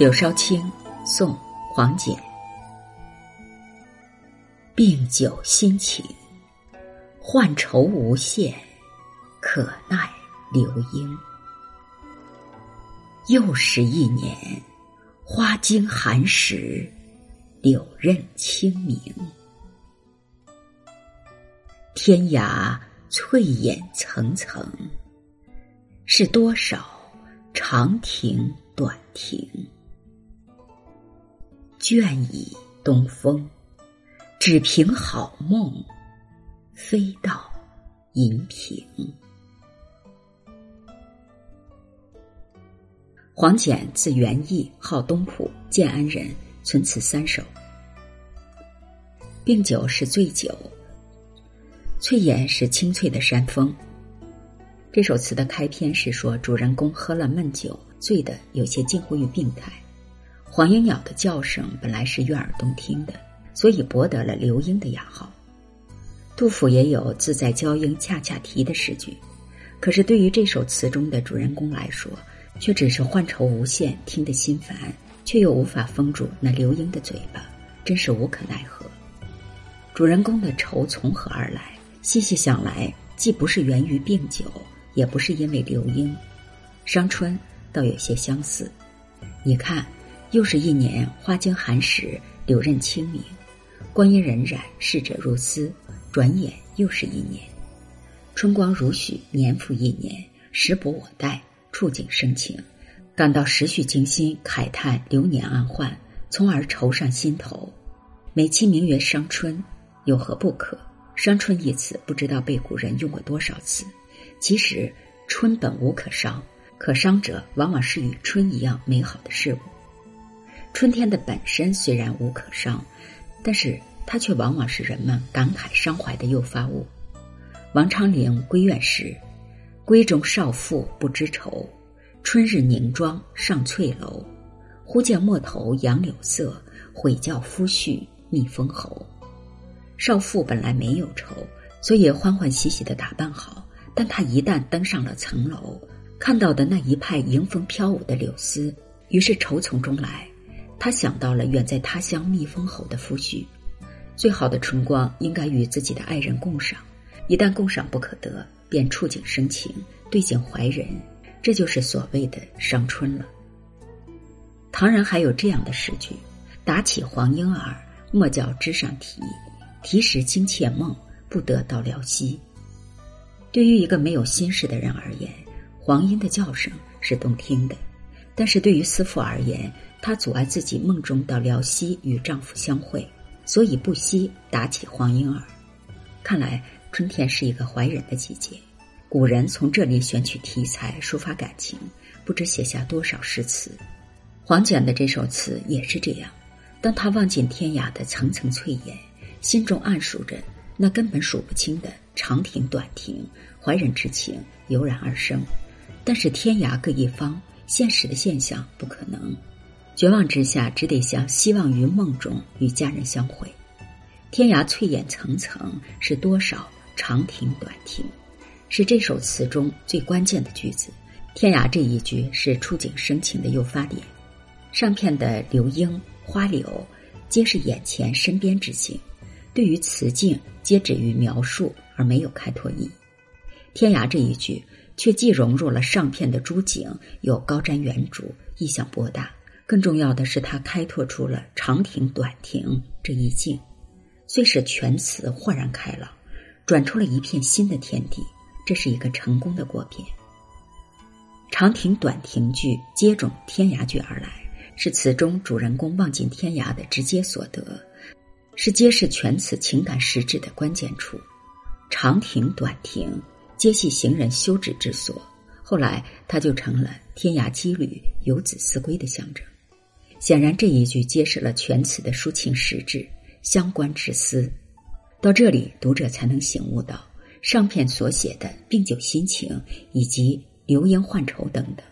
柳梢青，宋·黄简。病酒心情，患愁无限，可奈流莺。又是一年，花经寒食，柳任清明。天涯翠眼层层，是多少长亭短亭。倦倚东风，只凭好梦，飞到银屏。黄简字元义，号东浦，建安人，存此三首。病酒是醉酒，翠岩是清脆的山峰。这首词的开篇是说主人公喝了闷酒，醉得有些近乎于病态。黄莺鸟的叫声本来是悦耳动听的，所以博得了刘莺的雅号。杜甫也有“自在娇莺恰恰啼”的诗句，可是对于这首词中的主人公来说，却只是患愁无限，听得心烦，却又无法封住那刘莺的嘴巴，真是无可奈何。主人公的愁从何而来？细细想来，既不是源于病酒，也不是因为刘莺，伤春倒有些相似。你看。又是一年，花经寒食，柳任清明。光阴荏苒，逝者如斯，转眼又是一年。春光如许，年复一年，时不我待，触景生情，感到时序惊心，慨叹流年暗换，从而愁上心头。美其名曰伤春，有何不可？伤春一词，不知道被古人用过多少次。其实，春本无可伤，可伤者往往是与春一样美好的事物。春天的本身虽然无可伤，但是它却往往是人们感慨伤怀的诱发物。王昌龄闺怨时：“闺中少妇不知愁，春日凝妆上翠楼。忽见陌头杨柳色，悔教夫婿觅封侯。”少妇本来没有愁，所以欢欢喜喜的打扮好，但她一旦登上了层楼，看到的那一派迎风飘舞的柳丝，于是愁从中来。他想到了远在他乡觅封侯的夫婿，最好的春光应该与自己的爱人共赏，一旦共赏不可得，便触景生情，对景怀人，这就是所谓的伤春了。唐人还有这样的诗句：“打起黄莺儿，莫教枝上啼，啼时惊妾梦，不得到辽西。”对于一个没有心事的人而言，黄莺的叫声是动听的，但是对于思妇而言，她阻碍自己梦中到辽西与丈夫相会，所以不惜打起黄莺儿。看来春天是一个怀人的季节。古人从这里选取题材抒发感情，不知写下多少诗词。黄简的这首词也是这样。当他望尽天涯的层层翠眼，心中暗数着那根本数不清的长亭短亭，怀人之情油然而生。但是天涯各一方，现实的现象不可能。绝望之下，只得向希望于梦中与家人相会。天涯翠眼层层，是多少长亭短亭，是这首词中最关键的句子。天涯这一句是触景生情的诱发点。上片的流莺、花柳，皆是眼前身边之景，对于词境皆止于描述，而没有开拓意。天涯这一句却既融入了上片的诸景，又高瞻远瞩，意象博大。更重要的是，他开拓出了长亭短亭这一境，虽使全词豁然开朗，转出了一片新的天地。这是一个成功的过片。长亭短亭句接踵天涯句而来，是词中主人公望尽天涯的直接所得，是揭示全词情感实质的关键处。长亭短亭皆系行人休止之所，后来它就成了天涯羁旅、游子思归的象征。显然，这一句揭示了全词的抒情实质、相关之思。到这里，读者才能醒悟到，上片所写的病酒心情以及流莺换愁等等，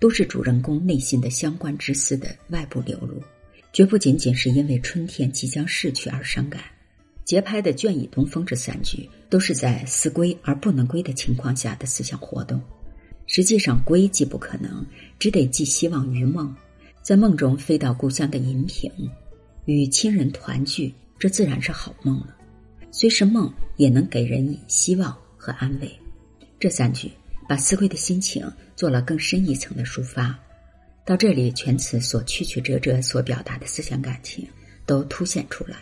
都是主人公内心的相关之思的外部流露，绝不仅仅是因为春天即将逝去而伤感。节拍的“倦倚东风”这三句，都是在思归而不能归的情况下的思想活动。实际上，归既不可能，只得寄希望于梦。在梦中飞到故乡的银屏，与亲人团聚，这自然是好梦了。虽是梦，也能给人以希望和安慰。这三句把思归的心情做了更深一层的抒发。到这里，全词所曲曲折折所表达的思想感情都凸显出来。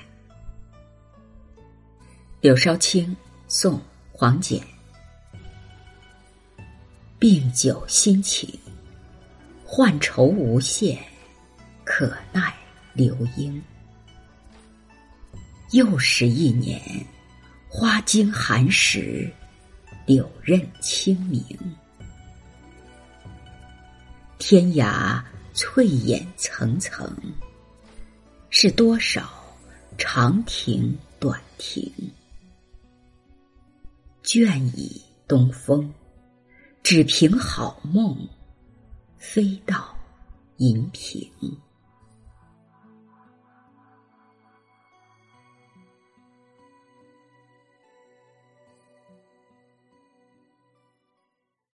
柳梢青，宋·黄简。病酒心情，患愁无限，可奈流莺。又是一年，花经寒食，柳任清明。天涯翠眼层层，是多少长亭短亭。倦倚东风，只凭好梦，飞到银屏。